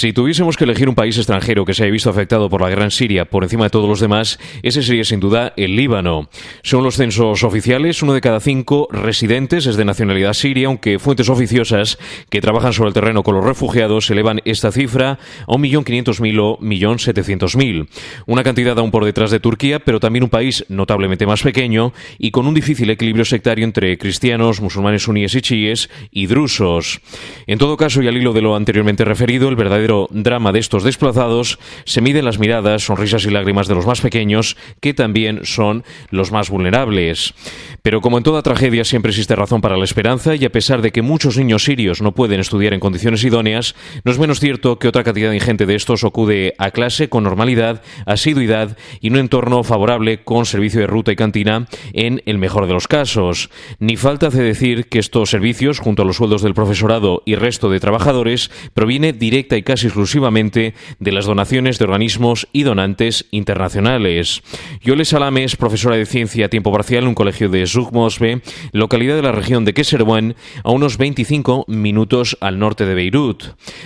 Si tuviésemos que elegir un país extranjero que se haya visto afectado por la guerra en Siria por encima de todos los demás, ese sería sin duda el Líbano. Son los censos oficiales, uno de cada cinco residentes es de nacionalidad siria, aunque fuentes oficiosas que trabajan sobre el terreno con los refugiados elevan esta cifra a 1.500.000 o 1.700.000. Una cantidad aún por detrás de Turquía, pero también un país notablemente más pequeño y con un difícil equilibrio sectario entre cristianos, musulmanes suníes y chiíes y drusos. En todo caso, y al hilo de lo anteriormente referido, el verdadero drama de estos desplazados se mide en las miradas, sonrisas y lágrimas de los más pequeños, que también son los más vulnerables. Pero como en toda tragedia siempre existe razón para la esperanza y a pesar de que muchos niños sirios no pueden estudiar en condiciones idóneas, no es menos cierto que otra cantidad ingente de estos acude a clase con normalidad, asiduidad y un entorno favorable con servicio de ruta y cantina en el mejor de los casos. Ni falta hace decir que estos servicios, junto a los sueldos del profesorado y resto de trabajadores, proviene directa y casi exclusivamente de las donaciones de organismos y donantes internacionales. Yole Salame es profesora de ciencia a tiempo parcial en un colegio de Zugmosbe, localidad de la región de Keserwan, a unos 25 minutos al norte de Beirut.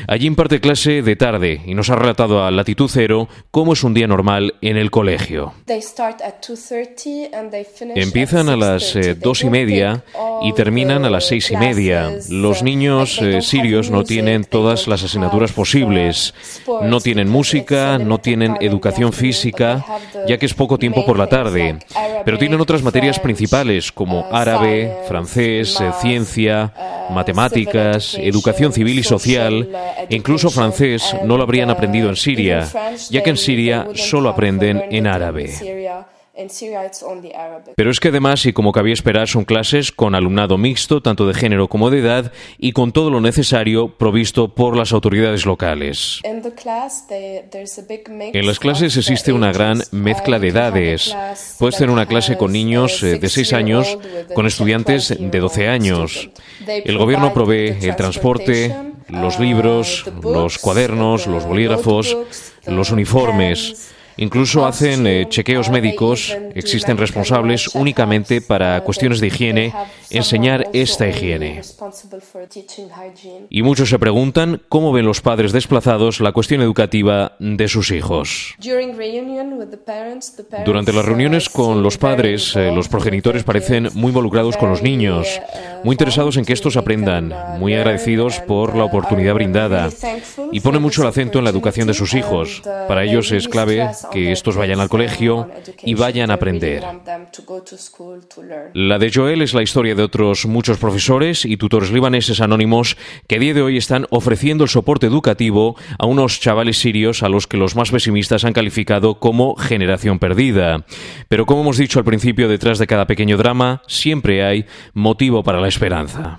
Allí imparte clase de tarde y nos ha relatado a latitud cero cómo es un día normal en el colegio. Empiezan a las eh, dos y media y terminan a las seis y media. Los niños eh, sirios no tienen todas las asignaturas posibles no tienen música, no tienen educación física, ya que es poco tiempo por la tarde, pero tienen otras materias principales como árabe, francés, eh, ciencia, matemáticas, educación civil y social, e incluso francés no lo habrían aprendido en Siria, ya que en Siria solo aprenden en árabe. Pero es que además, y como cabía esperar, son clases con alumnado mixto, tanto de género como de edad, y con todo lo necesario provisto por las autoridades locales. En las clases existe una gran mezcla de edades. Puedes tener una clase con niños eh, de 6 años, con estudiantes de 12 años. El gobierno provee el transporte, los libros, los cuadernos, los bolígrafos, los uniformes. Incluso hacen eh, chequeos médicos, existen responsables únicamente para cuestiones de higiene, enseñar esta higiene. Y muchos se preguntan cómo ven los padres desplazados la cuestión educativa de sus hijos. Durante las reuniones con los padres, eh, los progenitores parecen muy involucrados con los niños, muy interesados en que estos aprendan, muy agradecidos por la oportunidad brindada y ponen mucho el acento en la educación de sus hijos. Para ellos es clave que estos vayan al colegio y vayan a aprender. La de Joel es la historia de otros muchos profesores y tutores libaneses anónimos que a día de hoy están ofreciendo el soporte educativo a unos chavales sirios a los que los más pesimistas han calificado como generación perdida. Pero como hemos dicho al principio, detrás de cada pequeño drama siempre hay motivo para la esperanza.